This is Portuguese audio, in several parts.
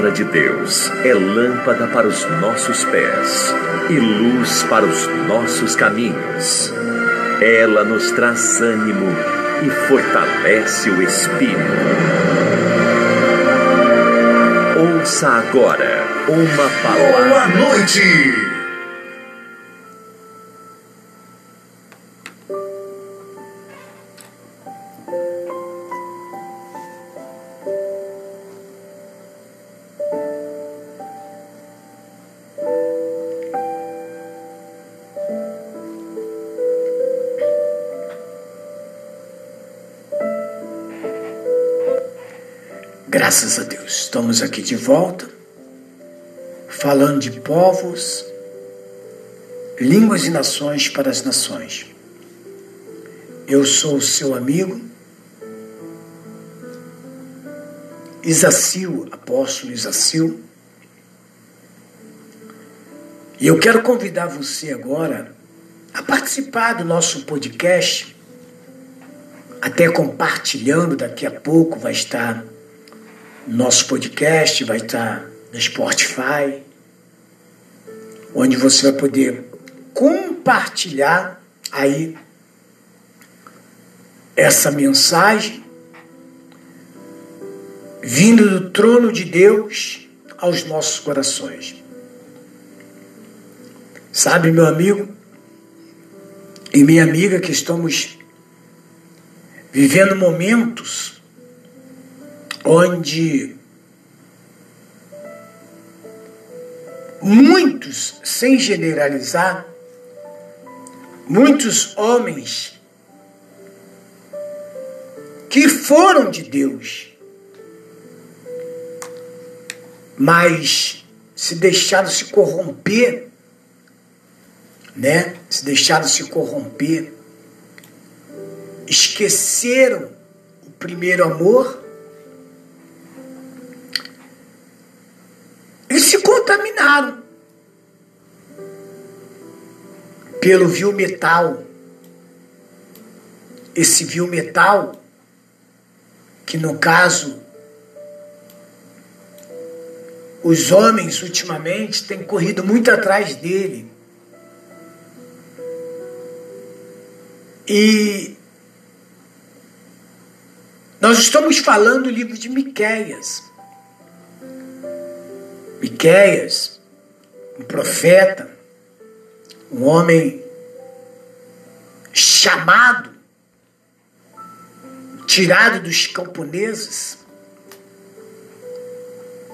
palavra de Deus é lâmpada para os nossos pés e luz para os nossos caminhos. Ela nos traz ânimo e fortalece o espírito. Ouça agora uma palavra. Boa noite! Graças a Deus, estamos aqui de volta, falando de povos, línguas e nações para as nações. Eu sou o seu amigo, Isacil, apóstolo Isacil, e eu quero convidar você agora a participar do nosso podcast, até compartilhando, daqui a pouco vai estar nosso podcast vai estar no Spotify, onde você vai poder compartilhar aí essa mensagem vindo do trono de Deus aos nossos corações. Sabe, meu amigo e minha amiga, que estamos vivendo momentos onde muitos, sem generalizar, muitos homens que foram de Deus, mas se deixaram se corromper, né? Se deixaram se corromper, esqueceram o primeiro amor contaminaram pelo vil metal. Esse vil metal, que no caso, os homens ultimamente têm corrido muito atrás dele. E nós estamos falando do livro de Miqueias. Miqueias, um profeta, um homem chamado, tirado dos camponeses,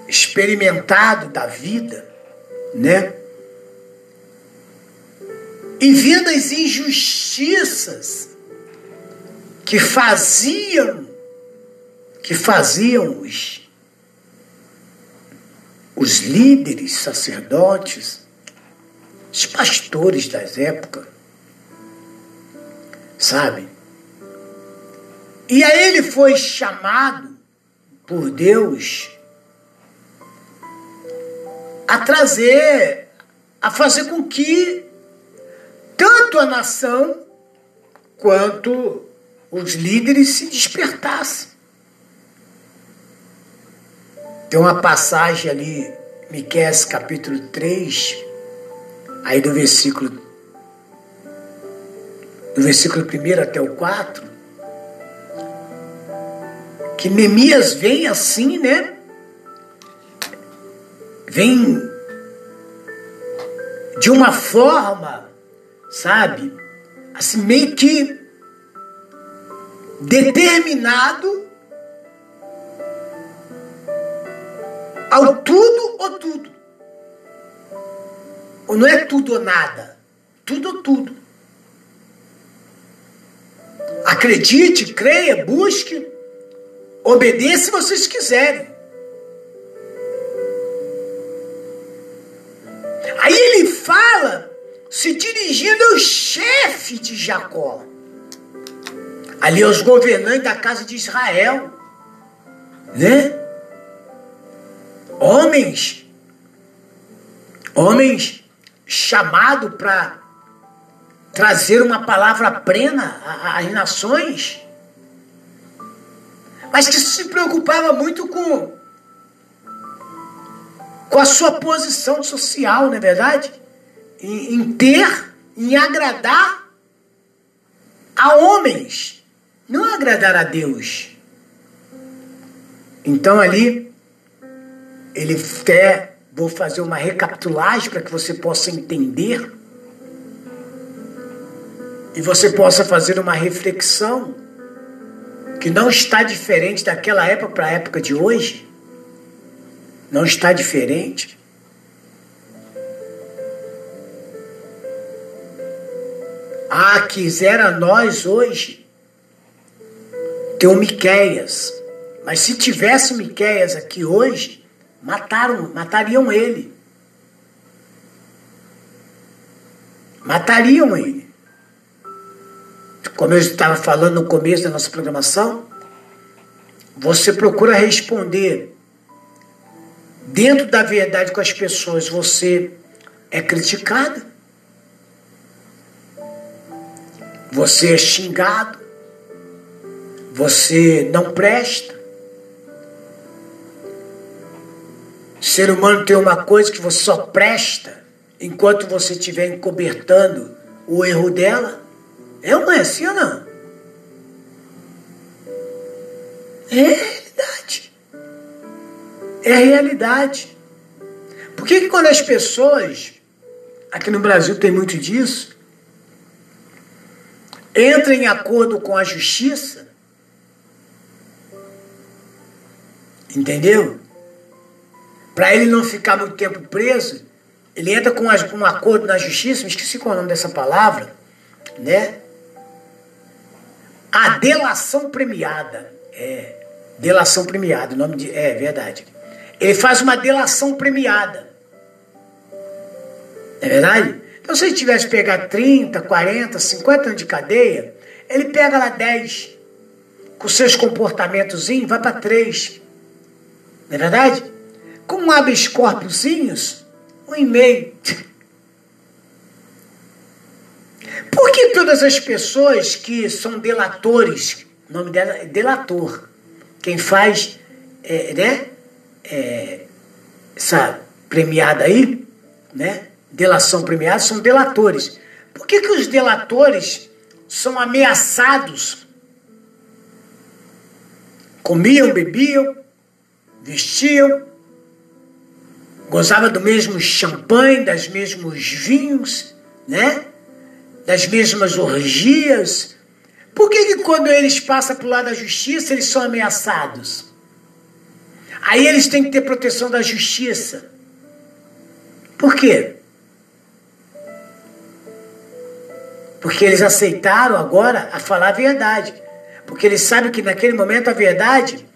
experimentado da vida, né? E vendo as injustiças que faziam, que faziam os líderes, sacerdotes, os pastores das épocas, sabe? E aí ele foi chamado por Deus a trazer, a fazer com que tanto a nação quanto os líderes se despertassem. Tem uma passagem ali, Miqueias capítulo 3, aí do versículo do versículo 1 até o 4, que Neemias vem assim, né? Vem de uma forma, sabe? Assim, meio que determinado ao tudo ou tudo. Ou não é tudo ou nada. Tudo ou tudo. Acredite, creia, busque, obedeça se vocês quiserem. Aí ele fala, se dirigindo ao chefe de Jacó, ali aos governantes da casa de Israel, né? Homens, homens chamado para trazer uma palavra plena às nações, mas que se preocupava muito com com a sua posição social, não é verdade? Em, em ter, em agradar a homens, não agradar a Deus. Então ali ele quer, vou fazer uma recapitulagem para que você possa entender e você possa fazer uma reflexão que não está diferente daquela época para a época de hoje. Não está diferente. Ah, quisera nós hoje ter um Miqueias. Mas se tivesse Miqueias aqui hoje, mataram, matariam ele. Matariam ele. Como eu estava falando no começo da nossa programação, você procura responder dentro da verdade com as pessoas, você é criticado, você é xingado, você não presta. Ser humano tem uma coisa que você só presta enquanto você estiver encobertando o erro dela. É ou não é assim ou não? É realidade. É realidade. Por que, que quando as pessoas, aqui no Brasil tem muito disso, entram em acordo com a justiça, entendeu? Para ele não ficar muito tempo preso, ele entra com um acordo na justiça, me esqueci qual é o nome dessa palavra, né? A delação premiada. É, delação premiada, o nome de. É verdade. Ele faz uma delação premiada. É verdade? Então, se ele tivesse pegar 30, 40, 50 anos de cadeia, ele pega lá 10. Com seus comportamentos, vai para 3. Não é verdade? Com um habeas corpusinhos, um e-mail. Por que todas as pessoas que são delatores, o nome dela é delator, quem faz, é, né, é, essa premiada aí, né, delação premiada, são delatores. Por que, que os delatores são ameaçados? Comiam, bebiam, vestiam, gozavam do mesmo champanhe, das mesmos vinhos, né? das mesmas orgias? Por que, que quando eles passam para o lado da justiça, eles são ameaçados? Aí eles têm que ter proteção da justiça. Por quê? Porque eles aceitaram agora a falar a verdade. Porque eles sabem que naquele momento a verdade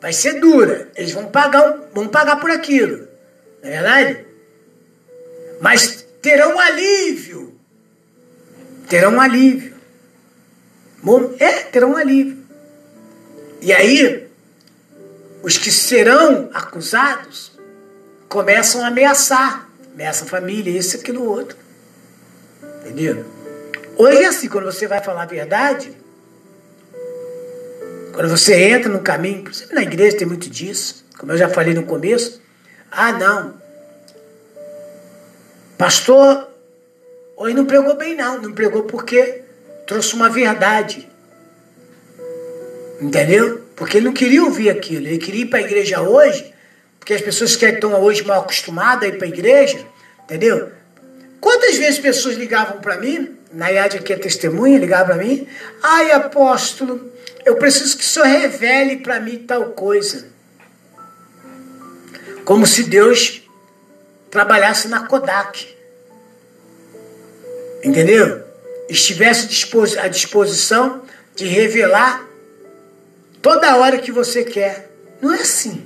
vai ser dura. Eles vão pagar, vão pagar por aquilo. É verdade? Mas terão alívio terão alívio. É, terão alívio. E aí, os que serão acusados começam a ameaçar. Ameaça a família, isso, aquilo, outro. Entendeu? Hoje é assim, quando você vai falar a verdade, quando você entra no caminho, na igreja tem muito disso, como eu já falei no começo, ah não, pastor Hoje não pregou bem, não. Não pregou porque trouxe uma verdade. Entendeu? Porque ele não queria ouvir aquilo. Ele queria ir para a igreja hoje, porque as pessoas que estão hoje mal acostumadas a ir para a igreja, entendeu? Quantas vezes pessoas ligavam para mim, Nayade aqui é testemunha, ligava para mim, ai apóstolo, eu preciso que o senhor revele para mim tal coisa. Como se Deus trabalhasse na Kodak entendeu? Estivesse à disposição de revelar toda hora que você quer. Não é assim.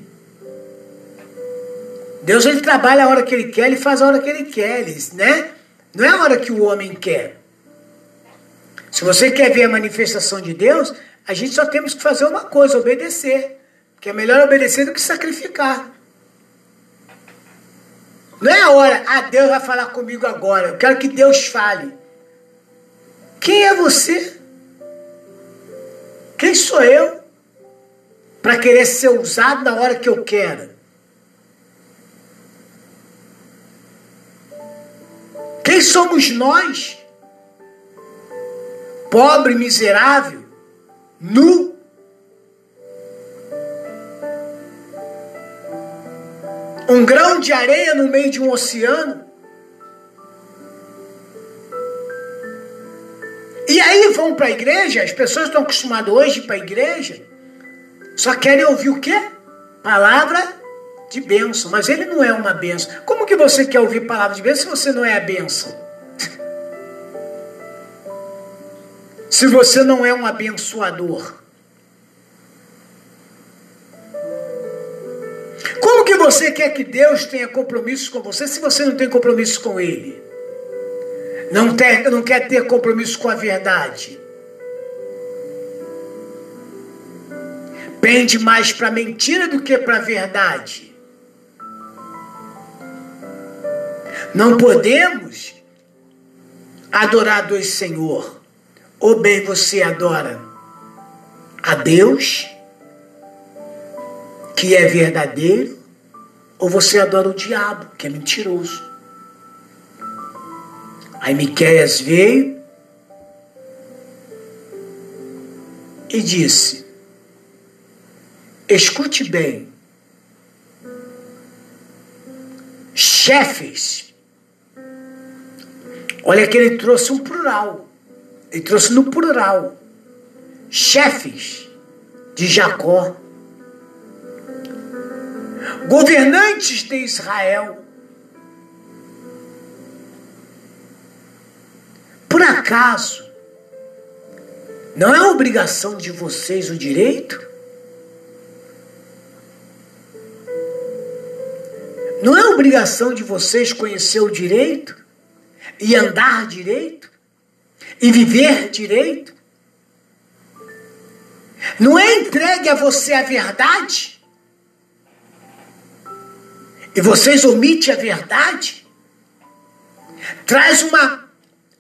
Deus ele trabalha a hora que ele quer, ele faz a hora que ele quer, ele, né? Não é a hora que o homem quer. Se você quer ver a manifestação de Deus, a gente só temos que fazer uma coisa, obedecer. Porque é melhor obedecer do que sacrificar. Não é a hora, ah, Deus vai falar comigo agora, eu quero que Deus fale. Quem é você? Quem sou eu para querer ser usado na hora que eu quero? Quem somos nós? Pobre, miserável, nu, Um grão de areia no meio de um oceano. E aí vão para a igreja, as pessoas estão acostumadas hoje para a igreja, só querem ouvir o quê? Palavra de bênção, mas ele não é uma bênção. Como que você quer ouvir palavra de bênção se você não é a bênção? se você não é um abençoador? Como que você quer que Deus tenha compromisso com você se você não tem compromisso com Ele? Não, ter, não quer ter compromisso com a verdade? Pende mais para mentira do que para a verdade? Não podemos adorar dois Senhor. Ou bem você adora a Deus, que é verdadeiro, ou você adora o diabo, que é mentiroso. Aí Miqueias veio e disse: Escute bem, chefes Olha que ele trouxe um plural. Ele trouxe no plural. Chefes de Jacó. Governantes de Israel. Por acaso, não é obrigação de vocês o direito? Não é obrigação de vocês conhecer o direito? e andar direito e viver direito? Não é entregue a você a verdade? E vocês omitem a verdade? Traz uma,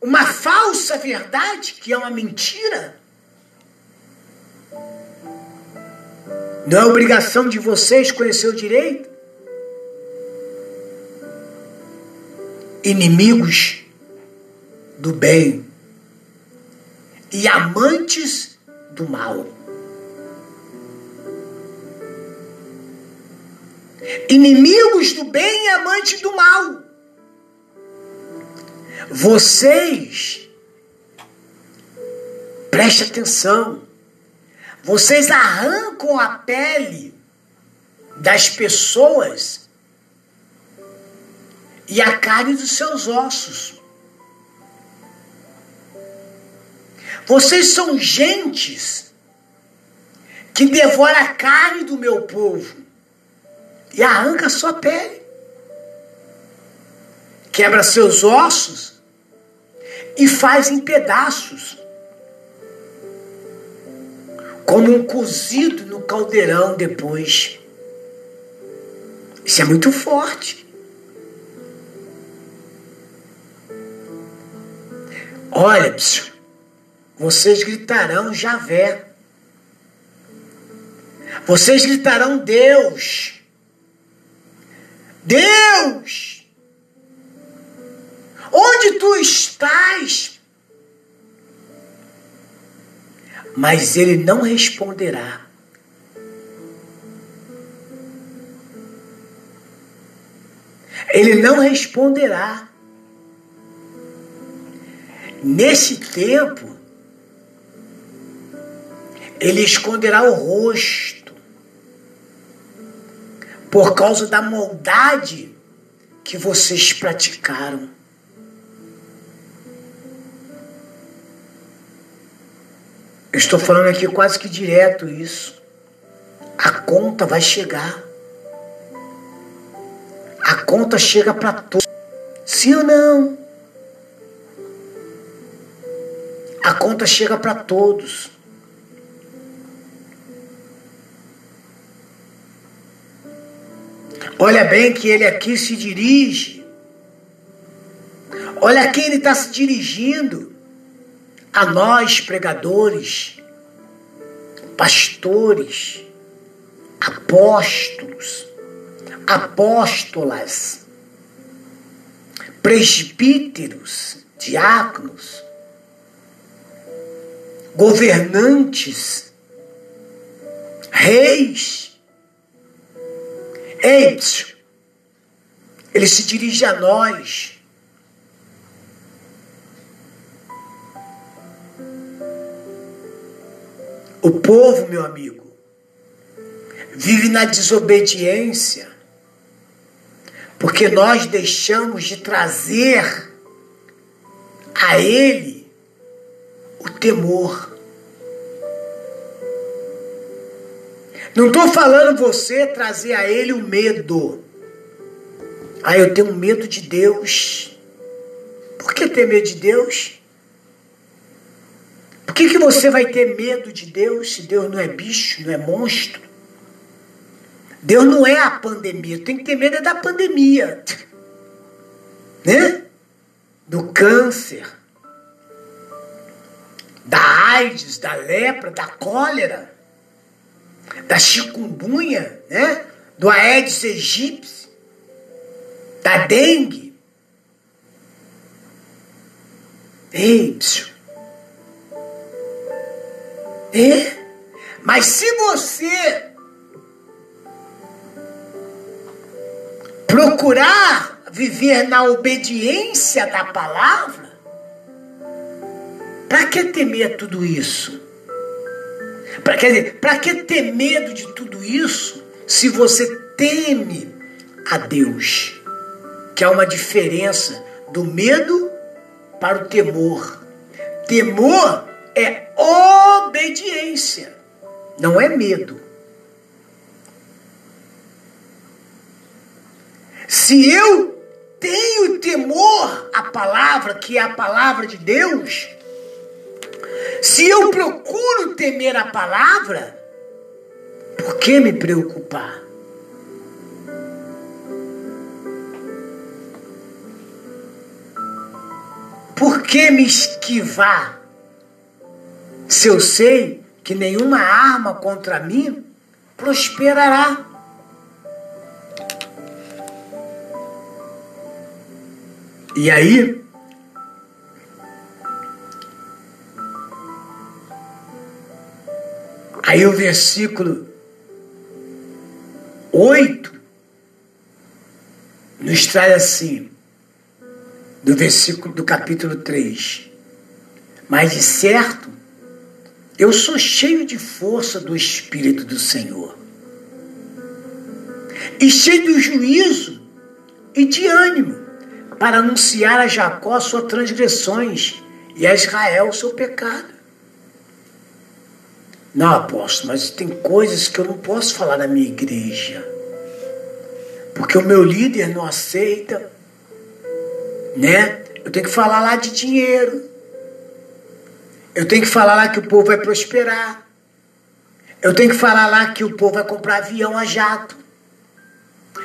uma falsa verdade, que é uma mentira? Não é obrigação de vocês conhecer o direito? Inimigos do bem e amantes do mal. Inimigos do bem e amantes do mal. Vocês, preste atenção, vocês arrancam a pele das pessoas e a carne dos seus ossos. Vocês são gentes que devora a carne do meu povo e arranca sua pele, quebra seus ossos e faz em pedaços, como um cozido no caldeirão depois. Isso é muito forte. Olha, bicho, vocês gritarão Javé. Vocês gritarão Deus. Deus! Onde tu estás? Mas ele não responderá. Ele não responderá. Nesse tempo, ele esconderá o rosto por causa da maldade que vocês praticaram. Eu estou falando aqui quase que direto isso. A conta vai chegar. A conta chega para todos. Sim ou não? A conta chega para todos. Olha bem que ele aqui se dirige. Olha quem ele está se dirigindo. A nós, pregadores, pastores, apóstolos, apóstolas, presbíteros, diáconos, governantes, reis. Eis, ele se dirige a nós. O povo, meu amigo, vive na desobediência, porque nós deixamos de trazer a Ele o temor. Não estou falando você trazer a Ele o medo. Ah, eu tenho medo de Deus. Por que ter medo de Deus? Por que, que você vai ter medo de Deus se Deus não é bicho, não é monstro? Deus não é a pandemia. Tem que ter medo é da pandemia. Né? Do câncer, da AIDS, da lepra, da cólera, da chikungunya, né? Do Aedes aegypti, da dengue. Ei, psiu. É? Mas se você procurar viver na obediência da palavra, para que temer tudo isso? Para que, que ter medo de tudo isso se você teme a Deus? Que há uma diferença do medo para o temor. Temor é obediência, não é medo. Se eu tenho temor à palavra, que é a palavra de Deus, se eu procuro temer a palavra, por que me preocupar? Por que me esquivar? se eu sei que nenhuma arma contra mim prosperará. E aí, aí o versículo 8 nos traz assim, do versículo do capítulo 3. Mas de certo eu sou cheio de força do Espírito do Senhor. E cheio de juízo e de ânimo para anunciar a Jacó suas transgressões e a Israel o seu pecado. Não, apóstolo, mas tem coisas que eu não posso falar na minha igreja. Porque o meu líder não aceita, né? Eu tenho que falar lá de dinheiro. Eu tenho que falar lá que o povo vai prosperar. Eu tenho que falar lá que o povo vai comprar avião a jato.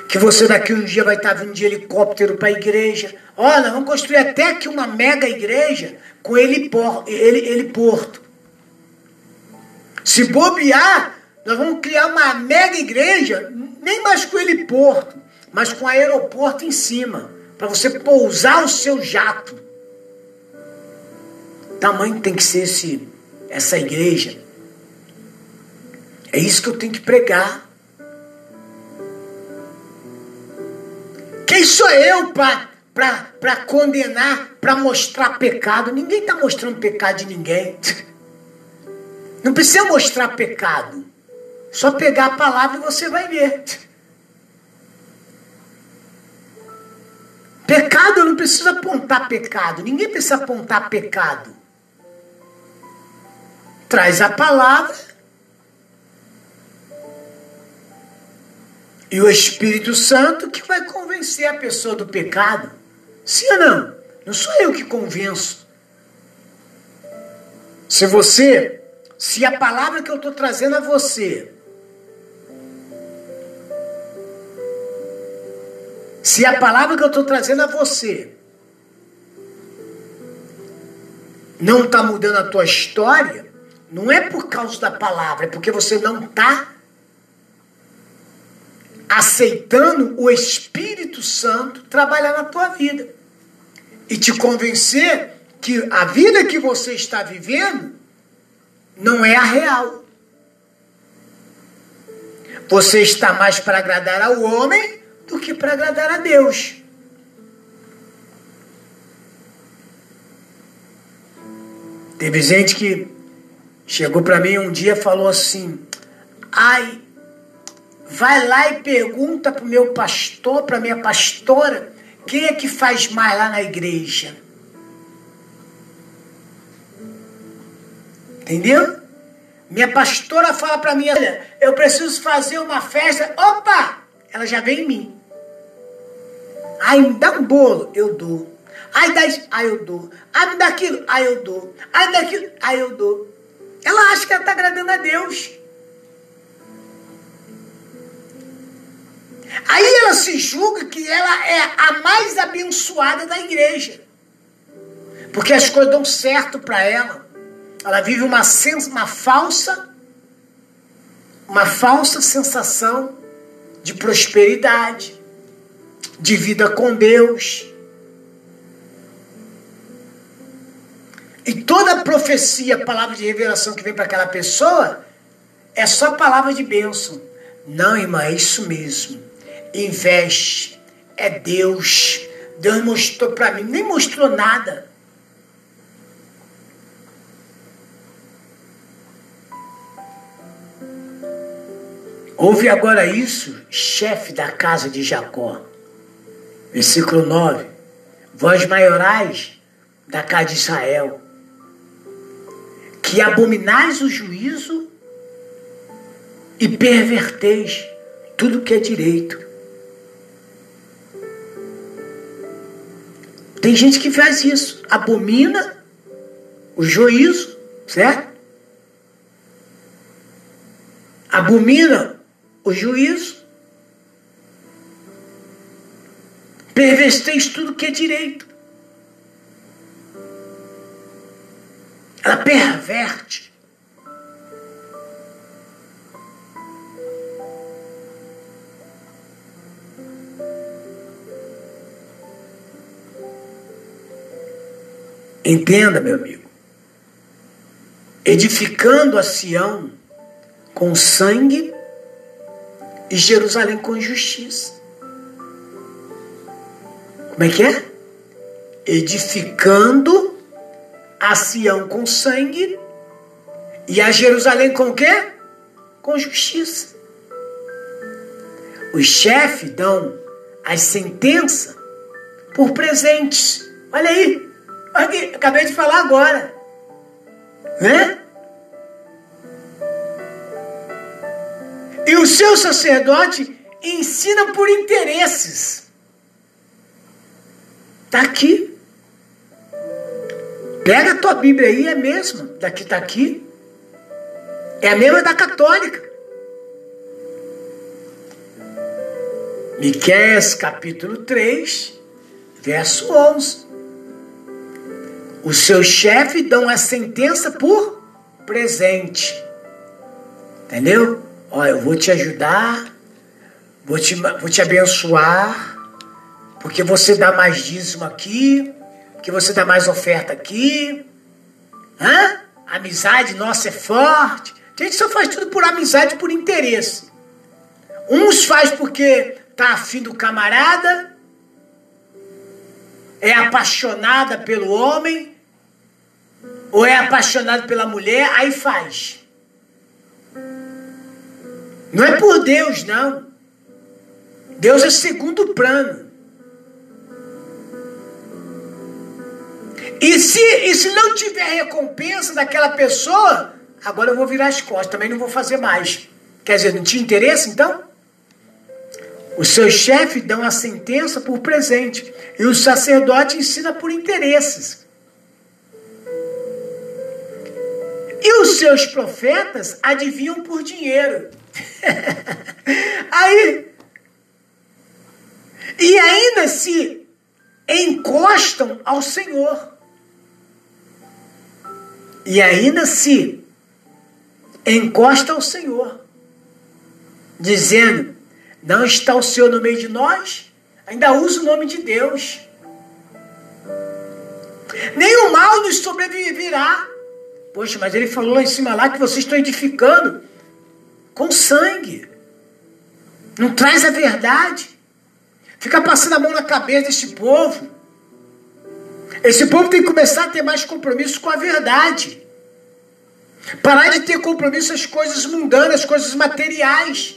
Que você daqui um dia vai estar vindo de helicóptero para a igreja. Olha, vamos construir até aqui uma mega igreja com ele, porto. Se bobear, nós vamos criar uma mega igreja, nem mais com ele porto, mas com aeroporto em cima, para você pousar o seu jato tamanho tem que ser esse, essa igreja. É isso que eu tenho que pregar. Quem sou eu para condenar, para mostrar pecado? Ninguém está mostrando pecado de ninguém. Não precisa mostrar pecado. Só pegar a palavra e você vai ver. Pecado não precisa apontar pecado. Ninguém precisa apontar pecado traz a palavra e o Espírito Santo que vai convencer a pessoa do pecado. Sim ou não? Não sou eu que convenço. Se você, se a palavra que eu estou trazendo a você, se a palavra que eu estou trazendo a você não está mudando a tua história, não é por causa da palavra, é porque você não está aceitando o Espírito Santo trabalhar na tua vida. e te convencer que a vida que você está vivendo não é a real. Você está mais para agradar ao homem do que para agradar a Deus. Teve gente que chegou para mim um dia e falou assim: ai, vai lá e pergunta para o meu pastor, para minha pastora, quem é que faz mais lá na igreja? Entendeu? Minha pastora fala para mim, olha, eu preciso fazer uma festa. Opa! Ela já vem em mim. Ai, me dá um bolo, eu dou. Ai, dá isso, ai, eu dou. Ai, me dá aquilo, ai, eu dou. Ai, me dá aquilo, ai, eu dou. Ela acha que ela está agradando a Deus. Aí ela se julga que ela é a mais abençoada da igreja. Porque as coisas dão certo para ela. Ela vive uma, uma falsa uma falsa sensação de prosperidade, de vida com Deus. E toda profecia, palavra de revelação que vem para aquela pessoa é só palavra de bênção. Não, irmã, é isso mesmo. Investe. É Deus. Deus mostrou para mim, nem mostrou nada. Ouve agora isso, chefe da casa de Jacó. Versículo 9. Vós maiorais da casa de Israel, que abominais o juízo e perverteis tudo que é direito. Tem gente que faz isso, abomina o juízo, certo? Abomina o juízo, perverteis tudo que é direito. Ela perverte. Entenda, meu amigo. Edificando a Sião com sangue e Jerusalém com justiça. Como é que é? Edificando a Sião com sangue e a Jerusalém com o quê? Com justiça. Os chefes dão as sentenças por presentes. Olha aí, aqui, acabei de falar agora. Né? E o seu sacerdote ensina por interesses. Está aqui. Pega a tua Bíblia aí, é mesmo, daqui está aqui. É a mesma da católica. Miqueias capítulo 3, verso 11. Os seus chefes dão a sentença por presente. Entendeu? Olha, eu vou te ajudar, vou te, vou te abençoar, porque você dá mais dízimo aqui, que você dá mais oferta aqui. Hã? Amizade nossa é forte. A gente só faz tudo por amizade, por interesse. Uns faz porque tá afim do camarada, é apaixonada pelo homem, ou é apaixonado pela mulher, aí faz. Não é por Deus, não. Deus é segundo plano. E se, e se não tiver recompensa daquela pessoa, agora eu vou virar as costas, também não vou fazer mais. Quer dizer, não tinha interesse então? Os seus chefes dão a sentença por presente e o sacerdote ensina por interesses. E os seus profetas adivinham por dinheiro. Aí, e ainda se encostam ao Senhor e ainda se encosta ao Senhor, dizendo: Não está o Senhor no meio de nós, ainda usa o nome de Deus. O mal nos sobreviverá. Poxa, mas ele falou lá em cima lá que vocês estão edificando com sangue. Não traz a verdade. Fica passando a mão na cabeça desse povo. Esse povo tem que começar a ter mais compromisso com a verdade. Parar de ter compromisso com as coisas mundanas, as coisas materiais.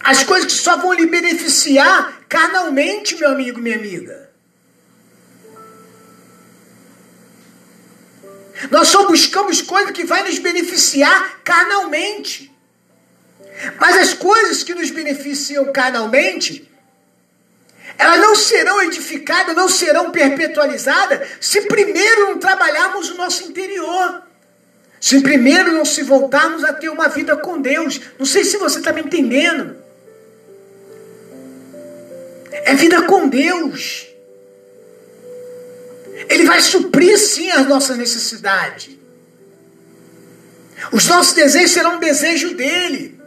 As coisas que só vão lhe beneficiar carnalmente, meu amigo, minha amiga. Nós só buscamos coisas que vai nos beneficiar carnalmente. Mas as coisas que nos beneficiam carnalmente, elas não serão edificadas, não serão perpetualizadas, se primeiro não trabalharmos o nosso interior. Se primeiro não se voltarmos a ter uma vida com Deus. Não sei se você está me entendendo. É vida com Deus. Ele vai suprir sim as nossas necessidades. Os nossos desejos serão desejo dele.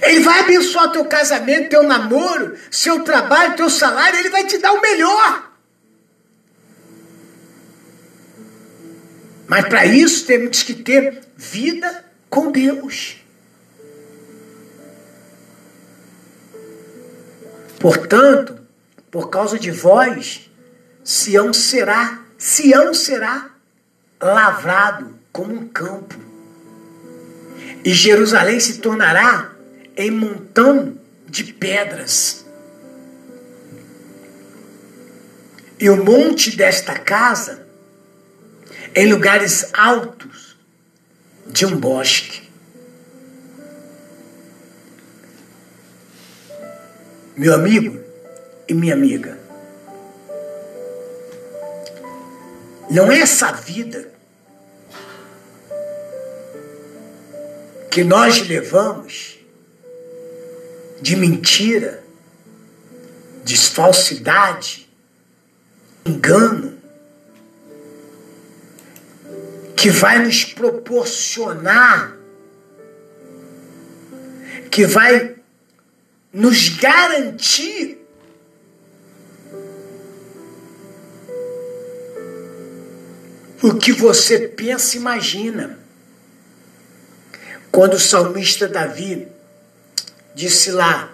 Ele vai abençoar teu casamento, teu namoro, seu trabalho, teu salário, ele vai te dar o melhor. Mas para isso temos que ter vida com Deus. Portanto, por causa de vós, Sião será, Sião será lavrado como um campo. E Jerusalém se tornará em montão de pedras. E o monte desta casa em lugares altos de um bosque. Meu amigo e minha amiga, não é essa vida que nós levamos de mentira, de falsidade, engano, que vai nos proporcionar, que vai nos garantir o que você pensa e imagina. Quando o salmista Davi disse lá: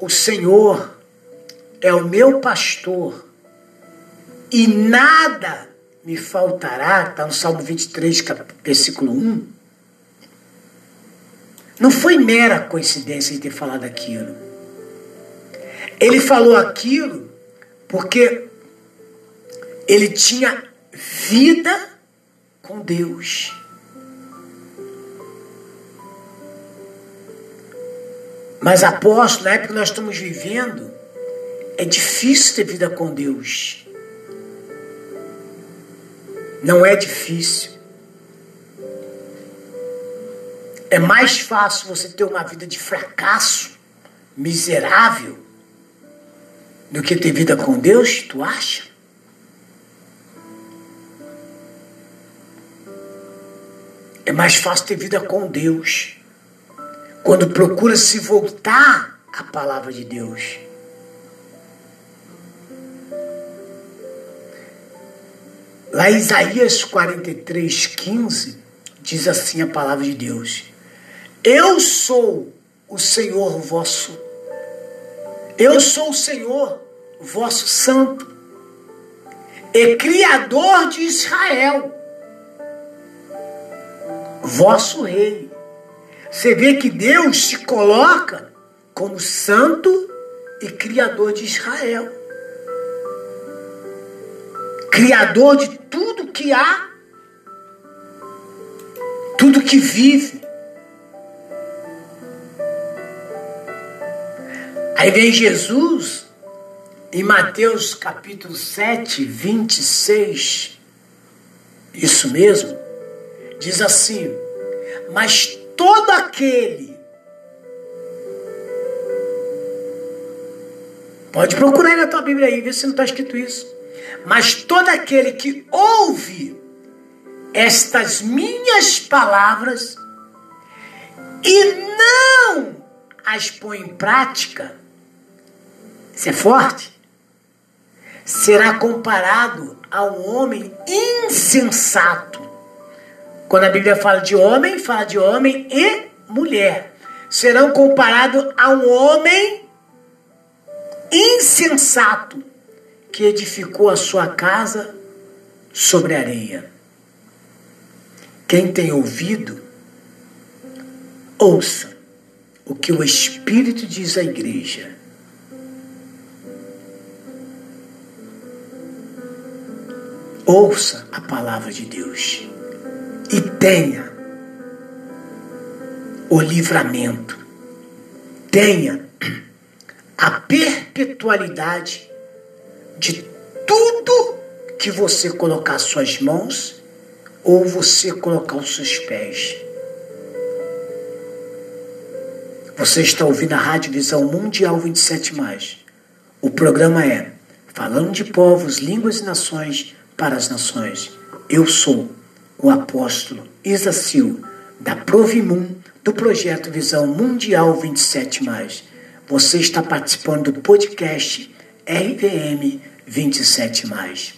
O Senhor é o meu pastor e nada me faltará, está no Salmo 23, versículo 1. Não foi mera coincidência ele ter falado aquilo. Ele falou aquilo porque ele tinha vida com Deus. Mas após, na época que nós estamos vivendo, é difícil ter vida com Deus. Não é difícil. É mais fácil você ter uma vida de fracasso, miserável, do que ter vida com Deus, tu acha? É mais fácil ter vida com Deus. Quando procura se voltar à palavra de Deus. Lá em Isaías 43, 15, diz assim a palavra de Deus: Eu sou o Senhor vosso, eu sou o Senhor vosso santo, e Criador de Israel, vosso Rei. Você vê que Deus se coloca como santo e Criador de Israel. Criador de tudo que há, tudo que vive. Aí vem Jesus, em Mateus capítulo 7, 26, isso mesmo, diz assim: Mas todo aquele. Pode procurar na tua Bíblia aí, ver se não está escrito isso. Mas todo aquele que ouve estas minhas palavras e não as põe em prática, isso é forte, será comparado a um homem insensato. Quando a Bíblia fala de homem, fala de homem e mulher. Serão comparados a um homem insensato que edificou a sua casa sobre areia. Quem tem ouvido, ouça o que o Espírito diz à igreja. Ouça a palavra de Deus e tenha o livramento, tenha a perpetualidade de tudo que você colocar suas mãos ou você colocar os seus pés. Você está ouvindo a Rádio Visão Mundial 27. O programa é Falando de Povos, Línguas e Nações para as Nações. Eu sou o apóstolo Isacil, da Provimum, do projeto Visão Mundial 27. Você está participando do podcast RVM 27.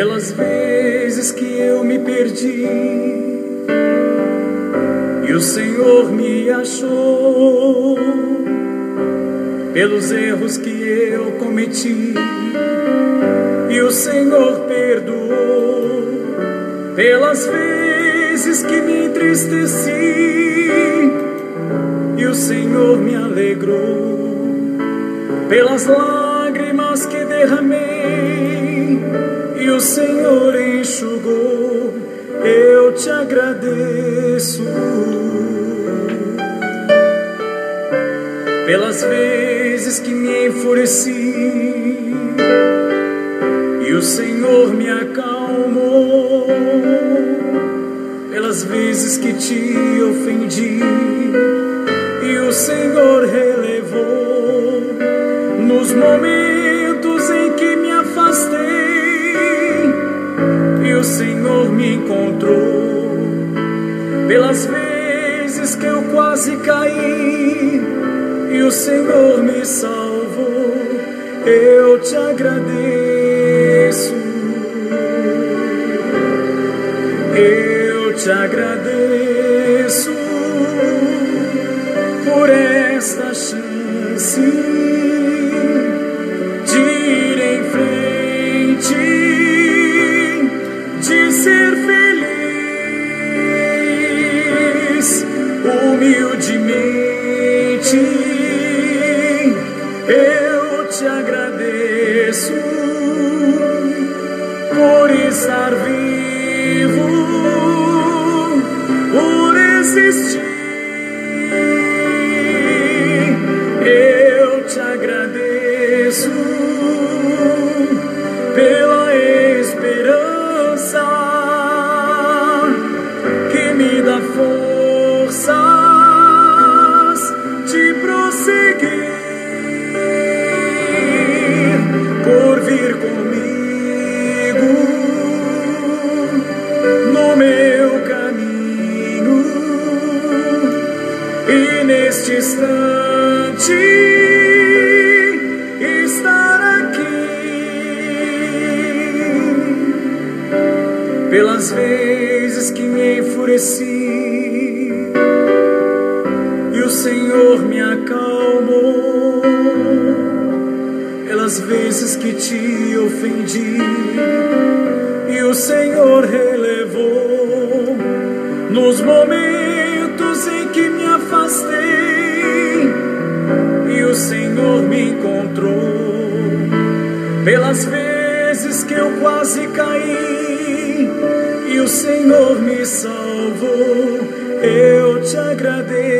Pelas vezes que eu me perdi. E o Senhor me achou, pelos erros que eu cometi. E o Senhor perdoou, pelas vezes que me entristeci. E o Senhor me alegrou, pelas lágrimas que derramei e o Senhor enxugou, eu te agradeço. Pelas vezes que me enfureci e o Senhor me acalmou, pelas vezes que te ofendi e o Senhor relevou nos momentos quase caí e o Senhor me salvou, eu te agradeço. Eu te agradeço e neste instante estar aqui. Pelas vezes que me enfureci e o Senhor me acalmou, pelas vezes que te ofendi e o Senhor relevou nos momentos pelas vezes que eu quase caí e o Senhor me salvou. Eu te agradeço.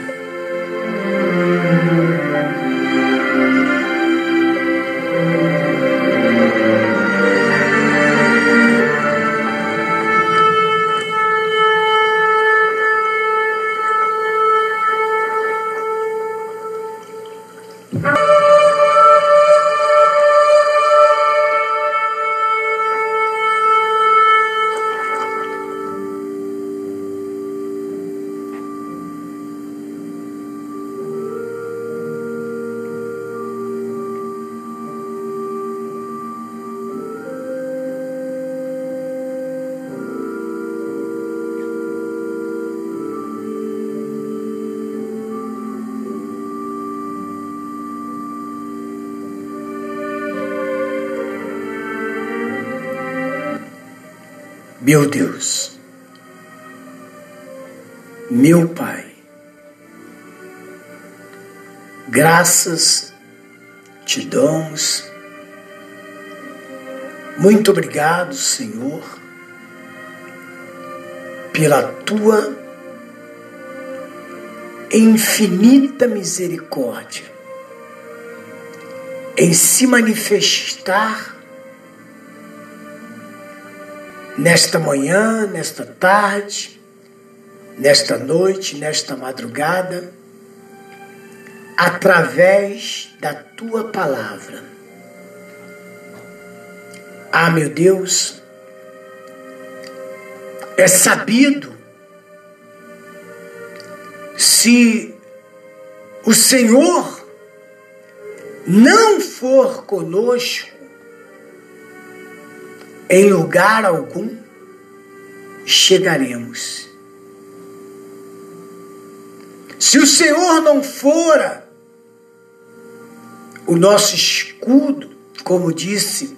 Meu Deus, meu Pai, graças te damos. Muito obrigado, Senhor, pela tua infinita misericórdia em se manifestar nesta manhã, nesta tarde, nesta noite, nesta madrugada, através da tua palavra. Ah, meu Deus, é sabido se o Senhor não for conosco em lugar algum, chegaremos. Se o Senhor não fora o nosso escudo, como disse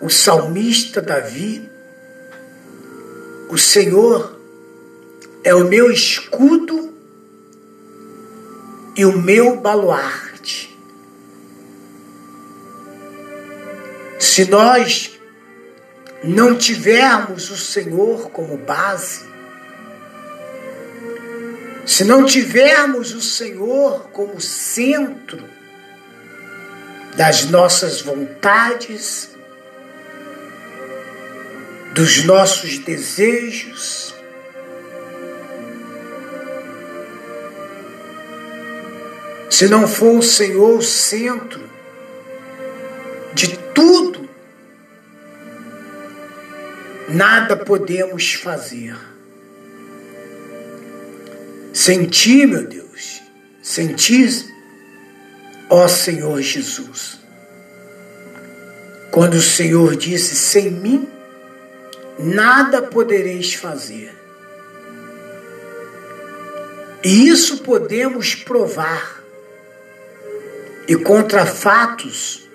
o salmista Davi, o Senhor é o meu escudo e o meu baluarte. Se nós não tivermos o Senhor como base, se não tivermos o Senhor como centro das nossas vontades, dos nossos desejos, se não for o Senhor o centro de tudo, nada podemos fazer. Senti, meu Deus, senti, ó Senhor Jesus. Quando o Senhor disse: Sem mim, nada podereis fazer. E isso podemos provar e contra fatos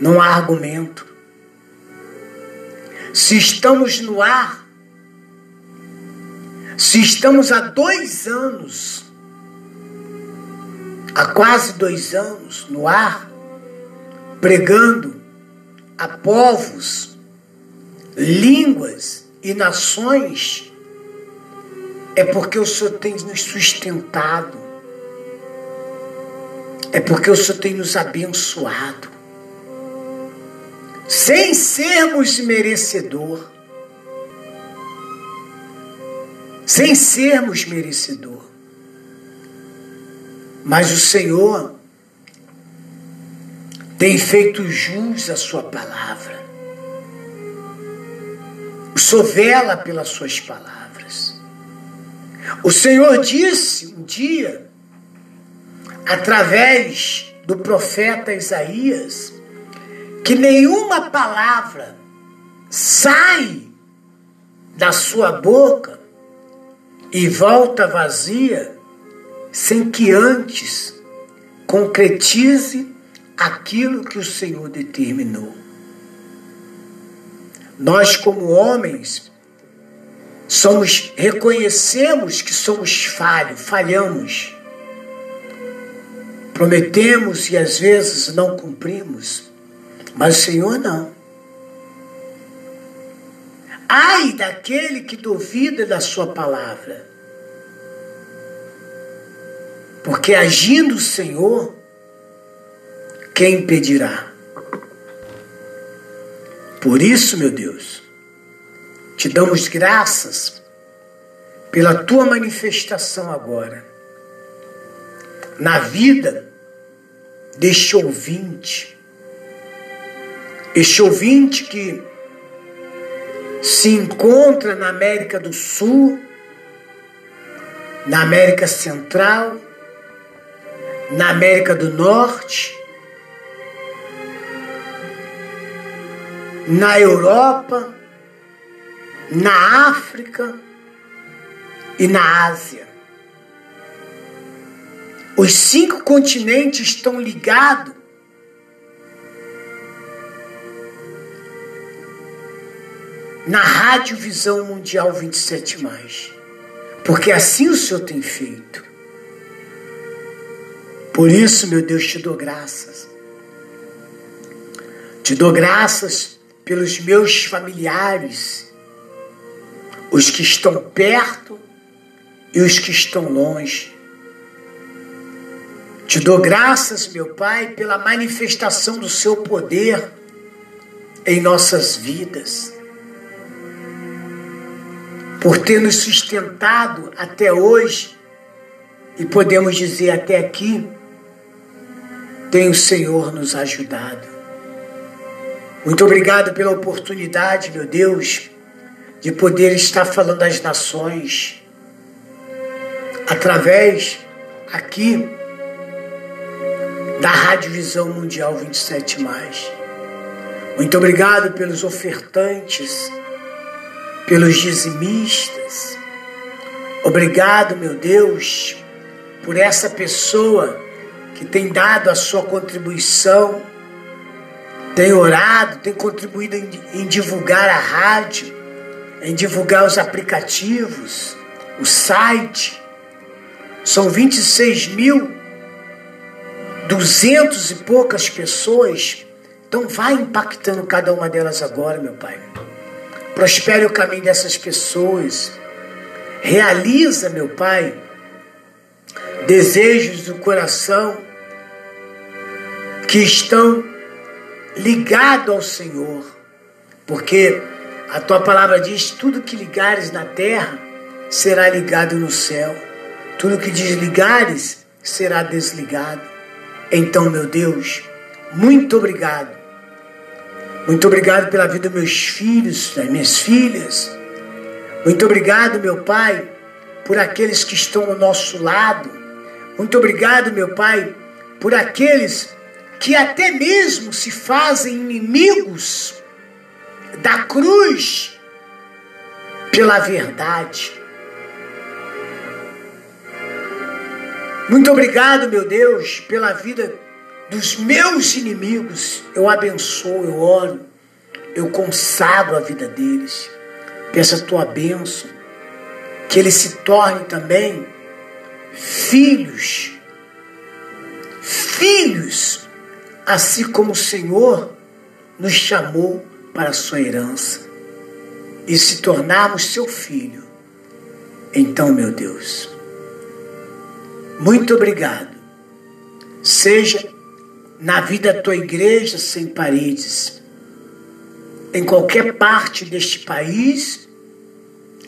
não há argumento. Se estamos no ar, se estamos há dois anos, há quase dois anos no ar, pregando a povos, línguas e nações, é porque o Senhor tem nos sustentado é porque o Senhor tem nos abençoado. Sem sermos merecedor. Sem sermos merecedor. Mas o Senhor tem feito jus à sua palavra. O Senhor vela pelas suas palavras. O Senhor disse um dia através do profeta Isaías, que nenhuma palavra sai da sua boca e volta vazia sem que antes concretize aquilo que o Senhor determinou. Nós, como homens, somos reconhecemos que somos falhos, falhamos. Prometemos e às vezes não cumprimos, mas o Senhor não. Ai daquele que duvida da Sua palavra. Porque agindo o Senhor, quem impedirá? Por isso, meu Deus, te damos graças pela tua manifestação agora na vida deste ouvinte. Este ouvinte que se encontra na América do Sul, na América Central, na América do Norte, na Europa, na África e na Ásia. Os cinco continentes estão ligados na Rádio Visão Mundial 27. Porque assim o Senhor tem feito. Por isso, meu Deus, te dou graças. Te dou graças pelos meus familiares, os que estão perto e os que estão longe. Te dou graças, meu Pai, pela manifestação do seu poder em nossas vidas, por ter nos sustentado até hoje E podemos dizer até aqui, tem o Senhor nos ajudado. Muito obrigado pela oportunidade, meu Deus, de poder estar falando às nações através aqui da Rádio Visão Mundial 27 Muito obrigado pelos ofertantes, pelos dizimistas. Obrigado, meu Deus, por essa pessoa que tem dado a sua contribuição, tem orado, tem contribuído em, em divulgar a rádio, em divulgar os aplicativos, o site. São 26 mil, duzentos e poucas pessoas. Então vai impactando cada uma delas agora, meu Pai. Prospere o caminho dessas pessoas. Realiza, meu Pai, desejos do coração que estão ligados ao Senhor. Porque a tua palavra diz: tudo que ligares na terra será ligado no céu, tudo que desligares será desligado. Então, meu Deus, muito obrigado. Muito obrigado pela vida dos meus filhos, das minhas filhas. Muito obrigado, meu Pai, por aqueles que estão ao nosso lado. Muito obrigado, meu Pai, por aqueles que até mesmo se fazem inimigos da cruz pela verdade. Muito obrigado, meu Deus, pela vida dos meus inimigos. Eu abençoo, eu oro, eu consagro a vida deles. Peço a tua bênção, que eles se tornem também filhos, filhos, assim como o Senhor nos chamou para a sua herança e se tornarmos seu filho. Então, meu Deus, muito obrigado. Seja na vida da tua igreja sem paredes, em qualquer parte deste país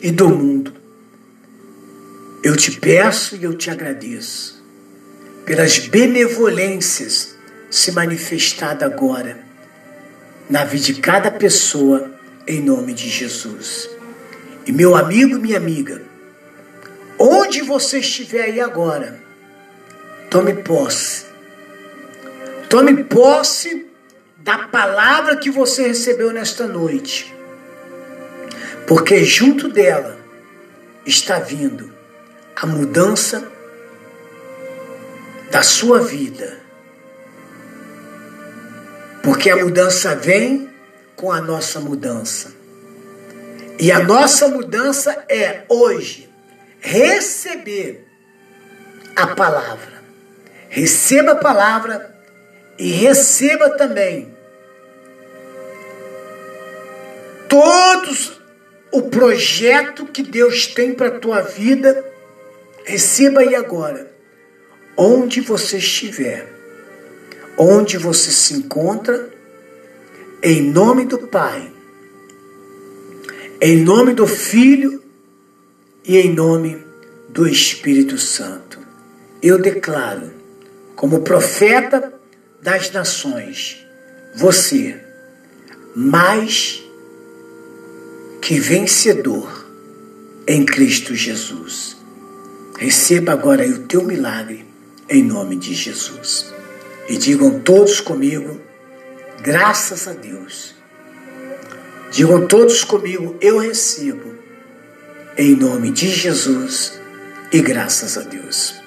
e do mundo. Eu te peço e eu te agradeço pelas benevolências se manifestadas agora na vida de cada pessoa, em nome de Jesus. E meu amigo minha amiga, onde você estiver aí agora, tome posse. Tome posse da palavra que você recebeu nesta noite. Porque junto dela está vindo a mudança da sua vida porque a mudança vem com a nossa mudança. E a nossa mudança é hoje receber a palavra. Receba a palavra e receba também todos o projeto que Deus tem para a tua vida. Receba aí agora, onde você estiver onde você se encontra, em nome do Pai, em nome do Filho e em nome do Espírito Santo. Eu declaro, como profeta das nações, você mais que vencedor em Cristo Jesus. Receba agora o teu milagre em nome de Jesus. E digam todos comigo, graças a Deus. Digam todos comigo, eu recebo, em nome de Jesus e graças a Deus.